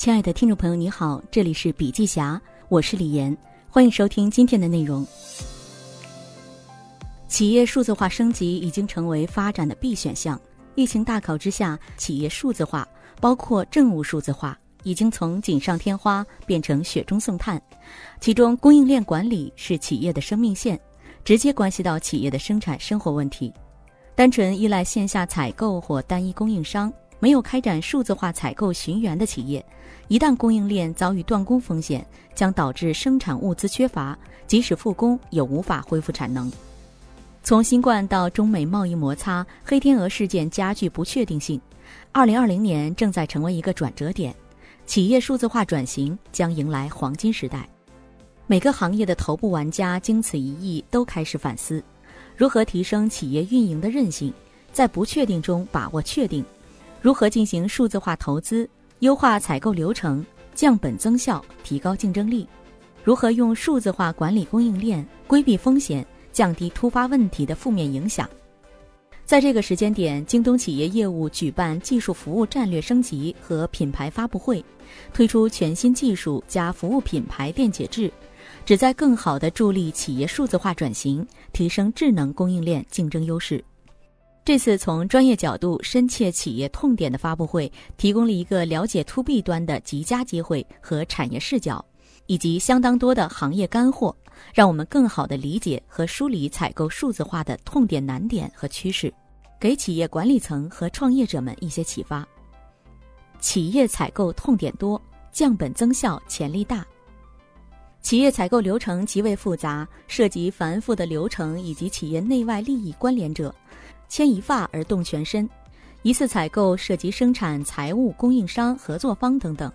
亲爱的听众朋友，你好，这里是笔记侠，我是李岩，欢迎收听今天的内容。企业数字化升级已经成为发展的必选项。疫情大考之下，企业数字化，包括政务数字化，已经从锦上添花变成雪中送炭。其中，供应链管理是企业的生命线，直接关系到企业的生产生活问题。单纯依赖线下采购或单一供应商。没有开展数字化采购寻源的企业，一旦供应链遭遇断供风险，将导致生产物资缺乏，即使复工也无法恢复产能。从新冠到中美贸易摩擦、黑天鹅事件加剧不确定性，二零二零年正在成为一个转折点，企业数字化转型将迎来黄金时代。每个行业的头部玩家经此一役，都开始反思，如何提升企业运营的韧性，在不确定中把握确定。如何进行数字化投资，优化采购流程，降本增效，提高竞争力？如何用数字化管理供应链，规避风险，降低突发问题的负面影响？在这个时间点，京东企业业务举办技术服务战略升级和品牌发布会，推出全新技术加服务品牌电解质，旨在更好地助力企业数字化转型，提升智能供应链竞争优势。这次从专业角度深切企业痛点的发布会，提供了一个了解 To B 端的极佳机会和产业视角，以及相当多的行业干货，让我们更好地理解和梳理采购数字化的痛点难点和趋势，给企业管理层和创业者们一些启发。企业采购痛点多，降本增效潜力大。企业采购流程极为复杂，涉及繁复的流程以及企业内外利益关联者。牵一发而动全身，一次采购涉及生产、财务、供应商、合作方等等。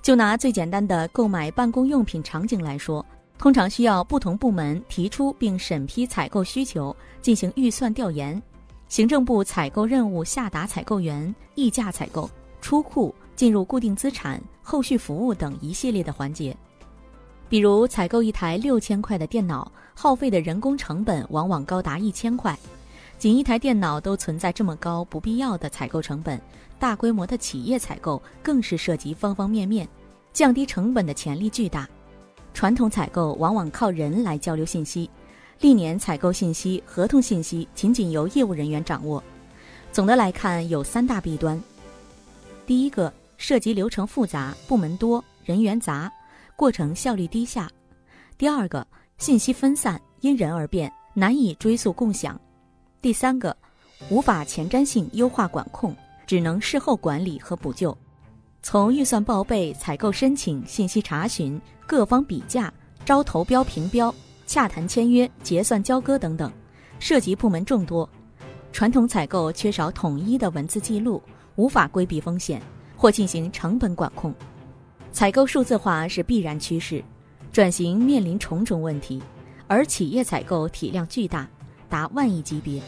就拿最简单的购买办公用品场景来说，通常需要不同部门提出并审批采购需求，进行预算调研，行政部采购任务下达采购员，议价采购、出库、进入固定资产、后续服务等一系列的环节。比如采购一台六千块的电脑，耗费的人工成本往往高达一千块。仅一台电脑都存在这么高不必要的采购成本，大规模的企业采购更是涉及方方面面，降低成本的潜力巨大。传统采购往往靠人来交流信息，历年采购信息、合同信息仅仅由业务人员掌握。总的来看，有三大弊端：第一个，涉及流程复杂，部门多，人员杂，过程效率低下；第二个，信息分散，因人而变，难以追溯共享。第三个，无法前瞻性优化管控，只能事后管理和补救。从预算报备、采购申请、信息查询、各方比价、招投标评标、洽谈签约、结算交割等等，涉及部门众多。传统采购缺少统一的文字记录，无法规避风险或进行成本管控。采购数字化是必然趋势，转型面临重重问题，而企业采购体量巨大。达万亿级别。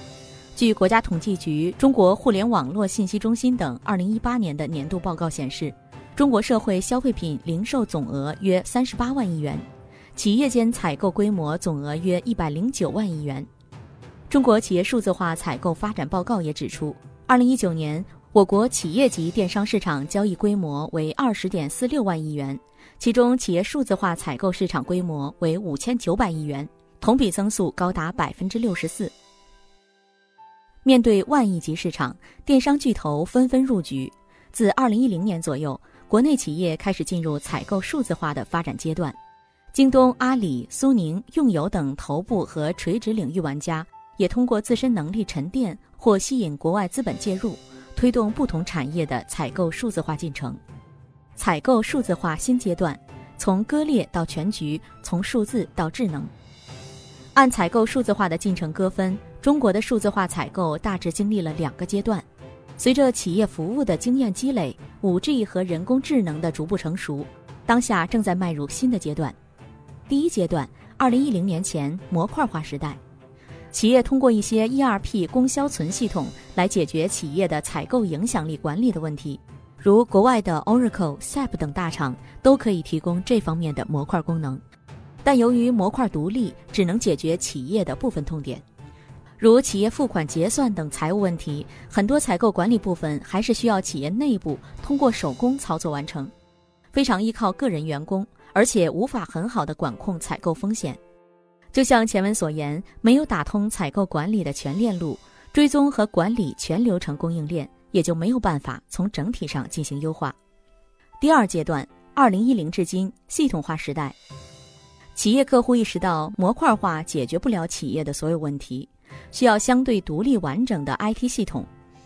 据国家统计局中国互联网络信息中心等二零一八年的年度报告显示，中国社会消费品零售总额约三十八万亿元，企业间采购规模总额约一百零九万亿元。中国企业数字化采购发展报告也指出，二零一九年我国企业级电商市场交易规模为二十点四六万亿元，其中企业数字化采购市场规模为五千九百亿元。同比增速高达百分之六十四。面对万亿级市场，电商巨头纷纷入局。自二零一零年左右，国内企业开始进入采购数字化的发展阶段。京东、阿里、苏宁、用友等头部和垂直领域玩家，也通过自身能力沉淀或吸引国外资本介入，推动不同产业的采购数字化进程。采购数字化新阶段，从割裂到全局，从数字到智能。按采购数字化的进程割分，中国的数字化采购大致经历了两个阶段。随着企业服务的经验积累，5G 和人工智能的逐步成熟，当下正在迈入新的阶段。第一阶段，2010年前模块化时代，企业通过一些 ERP 供销存系统来解决企业的采购影响力管理的问题，如国外的 Oracle、SAP 等大厂都可以提供这方面的模块功能。但由于模块独立，只能解决企业的部分痛点，如企业付款结算等财务问题，很多采购管理部分还是需要企业内部通过手工操作完成。非常依靠个人员工，而且无法很好的管控采购风险。就像前文所言，没有打通采购管理的全链路，追踪和管理全流程供应链，也就没有办法从整体上进行优化。第二阶段，二零一零至今系统化时代，企业客户意识到模块化解决不了企业的所有问题，需要相对独立完整的 IT 系统。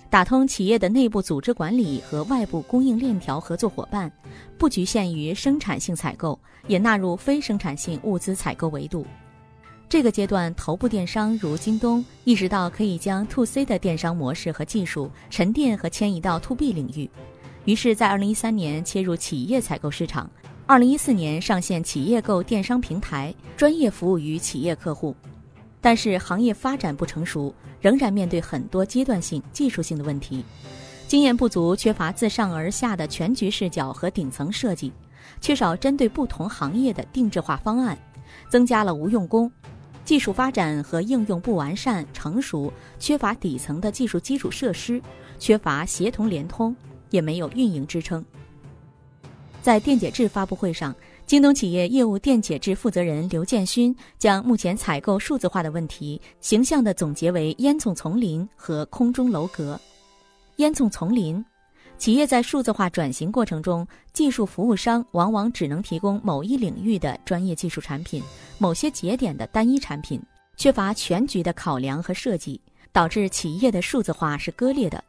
打通企业的内部组织管理和外部供应链条合作伙伴，不局限于生产性采购，也纳入非生产性物资采购维度。这个阶段，头部电商如京东意识到可以将 To C 的电商模式和技术沉淀和迁移到 To B 领域，于是，在二零一三年切入企业采购市场，二零一四年上线企业购电商平台，专业服务于企业客户。但是行业发展不成熟，仍然面对很多阶段性、技术性的问题，经验不足，缺乏自上而下的全局视角和顶层设计，缺少针对不同行业的定制化方案，增加了无用功，技术发展和应用不完善、成熟，缺乏底层的技术基础设施，缺乏协同联通，也没有运营支撑。在电解质发布会上。京东企业业务电解质负责人刘建勋将目前采购数字化的问题形象地总结为“烟囱丛林”和“空中楼阁”。烟囱丛林，企业在数字化转型过程中，技术服务商往往只能提供某一领域的专业技术产品，某些节点的单一产品，缺乏全局的考量和设计，导致企业的数字化是割裂的。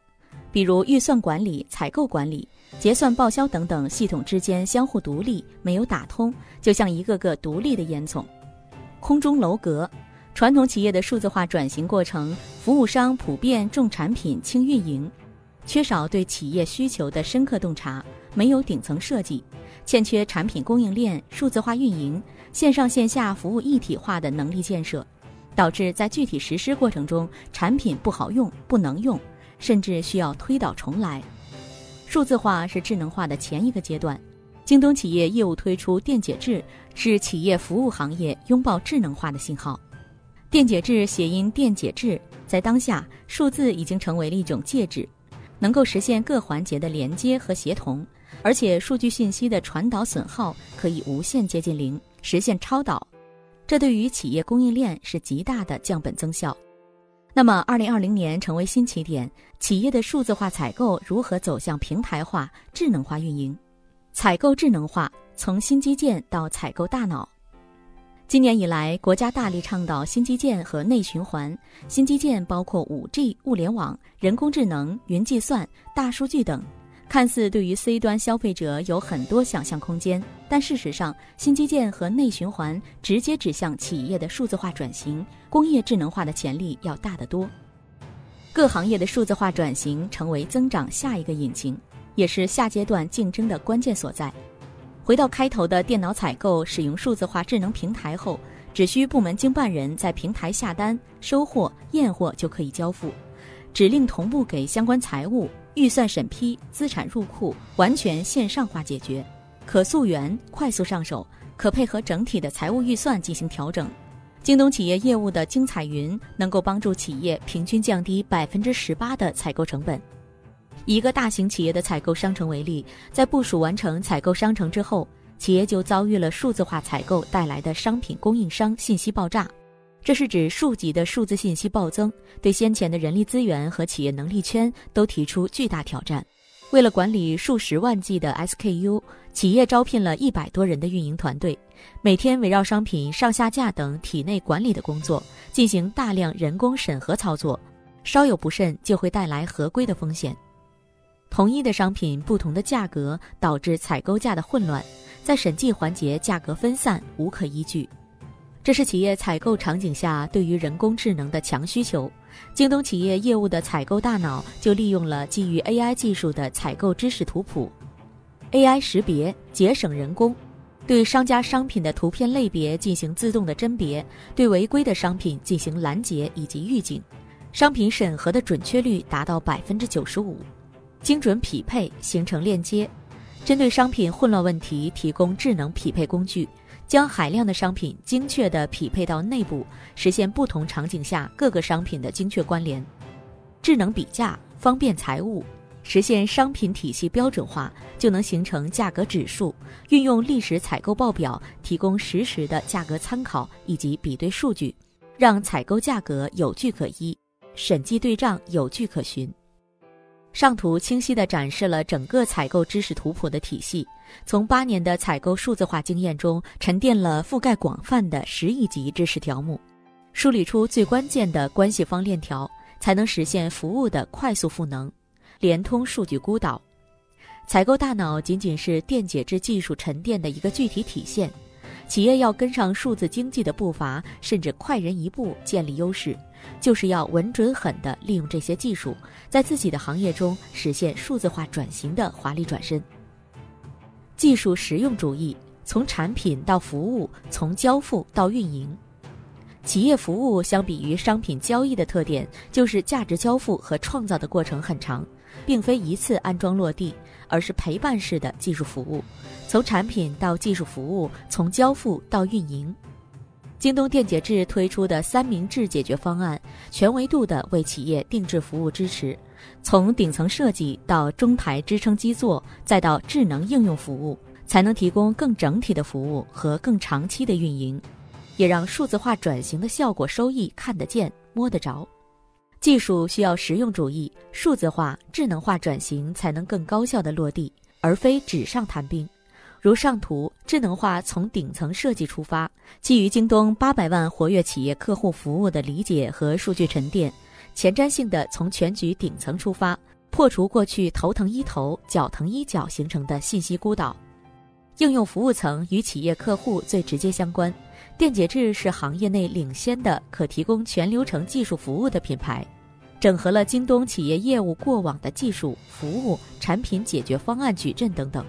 比如预算管理、采购管理。结算报销等等系统之间相互独立，没有打通，就像一个个独立的烟囱，空中楼阁。传统企业的数字化转型过程，服务商普遍重产品轻运营，缺少对企业需求的深刻洞察，没有顶层设计，欠缺产品供应链数字化运营、线上线下服务一体化的能力建设，导致在具体实施过程中，产品不好用、不能用，甚至需要推倒重来。数字化是智能化的前一个阶段，京东企业业务推出电解质，是企业服务行业拥抱智能化的信号。电解质谐音电解质，在当下，数字已经成为了一种介质，能够实现各环节的连接和协同，而且数据信息的传导损耗可以无限接近零，实现超导，这对于企业供应链是极大的降本增效。那么，二零二零年成为新起点，企业的数字化采购如何走向平台化、智能化运营？采购智能化从新基建到采购大脑。今年以来，国家大力倡导新基建和内循环。新基建包括五 G、物联网、人工智能、云计算、大数据等。看似对于 C 端消费者有很多想象空间，但事实上，新基建和内循环直接指向企业的数字化转型、工业智能化的潜力要大得多。各行业的数字化转型成为增长下一个引擎，也是下阶段竞争的关键所在。回到开头的电脑采购，使用数字化智能平台后，只需部门经办人在平台下单、收货、验货就可以交付，指令同步给相关财务。预算审批、资产入库完全线上化解决，可溯源、快速上手，可配合整体的财务预算进行调整。京东企业业务的精彩云能够帮助企业平均降低百分之十八的采购成本。一个大型企业的采购商城为例，在部署完成采购商城之后，企业就遭遇了数字化采购带来的商品供应商信息爆炸。这是指数级的数字信息暴增，对先前的人力资源和企业能力圈都提出巨大挑战。为了管理数十万计的 SKU，企业招聘了一百多人的运营团队，每天围绕商品上下架等体内管理的工作进行大量人工审核操作，稍有不慎就会带来合规的风险。同一的商品，不同的价格，导致采购价的混乱，在审计环节价格分散，无可依据。这是企业采购场景下对于人工智能的强需求。京东企业业务的采购大脑就利用了基于 AI 技术的采购知识图谱，AI 识别节省人工，对商家商品的图片类别进行自动的甄别，对违规的商品进行拦截以及预警，商品审核的准确率达到百分之九十五，精准匹配形成链接，针对商品混乱问题提供智能匹配工具。将海量的商品精确地匹配到内部，实现不同场景下各个商品的精确关联。智能比价方便财务，实现商品体系标准化，就能形成价格指数，运用历史采购报表提供实时的价格参考以及比对数据，让采购价格有据可依，审计对账有据可循。上图清晰地展示了整个采购知识图谱的体系，从八年的采购数字化经验中沉淀了覆盖广泛的十亿级知识条目，梳理出最关键的关系方链条，才能实现服务的快速赋能。联通数据孤岛，采购大脑仅仅是电解质技术沉淀的一个具体体现。企业要跟上数字经济的步伐，甚至快人一步建立优势，就是要稳准狠地利用这些技术，在自己的行业中实现数字化转型的华丽转身。技术实用主义，从产品到服务，从交付到运营。企业服务相比于商品交易的特点，就是价值交付和创造的过程很长。并非一次安装落地，而是陪伴式的技术服务，从产品到技术服务，从交付到运营。京东电解质推出的三明治解决方案，全维度的为企业定制服务支持，从顶层设计到中台支撑基座，再到智能应用服务，才能提供更整体的服务和更长期的运营，也让数字化转型的效果收益看得见、摸得着。技术需要实用主义，数字化、智能化转型才能更高效的落地，而非纸上谈兵。如上图，智能化从顶层设计出发，基于京东八百万活跃企业客户服务的理解和数据沉淀，前瞻性的从全局顶层出发，破除过去头疼医头、脚疼医脚形成的信息孤岛。应用服务层与企业客户最直接相关。电解质是行业内领先的可提供全流程技术服务的品牌，整合了京东企业业务过往的技术、服务、产品解决方案矩阵等等。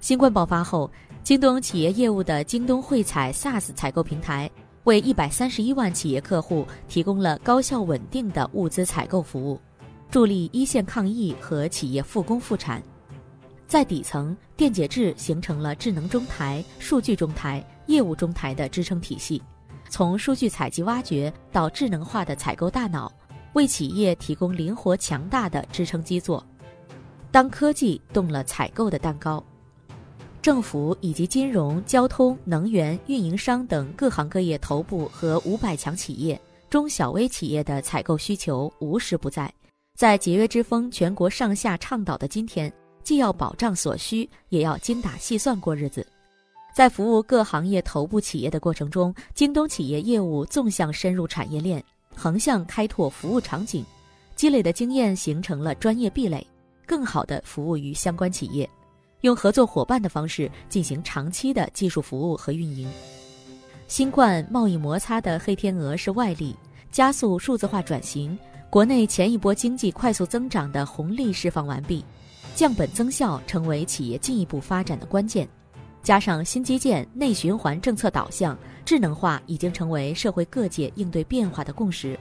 新冠爆发后，京东企业业务的京东汇采 SaaS 采购平台，为一百三十一万企业客户提供了高效稳定的物资采购服务，助力一线抗疫和企业复工复产。在底层，电解质形成了智能中台、数据中台、业务中台的支撑体系，从数据采集挖掘到智能化的采购大脑，为企业提供灵活强大的支撑基座。当科技动了采购的蛋糕，政府以及金融、交通、能源、运营商等各行各业头部和五百强企业、中小微企业的采购需求无时不在。在节约之风全国上下倡导的今天。既要保障所需，也要精打细算过日子。在服务各行业头部企业的过程中，京东企业业务纵向深入产业链，横向开拓服务场景，积累的经验形成了专业壁垒，更好地服务于相关企业，用合作伙伴的方式进行长期的技术服务和运营。新冠贸易摩擦的黑天鹅是外力，加速数字化转型，国内前一波经济快速增长的红利释放完毕。降本增效成为企业进一步发展的关键，加上新基建内循环政策导向，智能化已经成为社会各界应对变化的共识。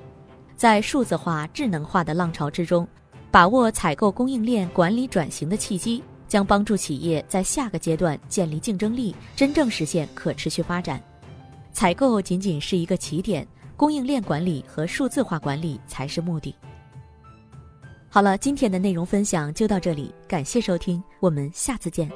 在数字化、智能化的浪潮之中，把握采购供应链管理转型的契机，将帮助企业在下个阶段建立竞争力，真正实现可持续发展。采购仅仅是一个起点，供应链管理和数字化管理才是目的。好了，今天的内容分享就到这里，感谢收听，我们下次见。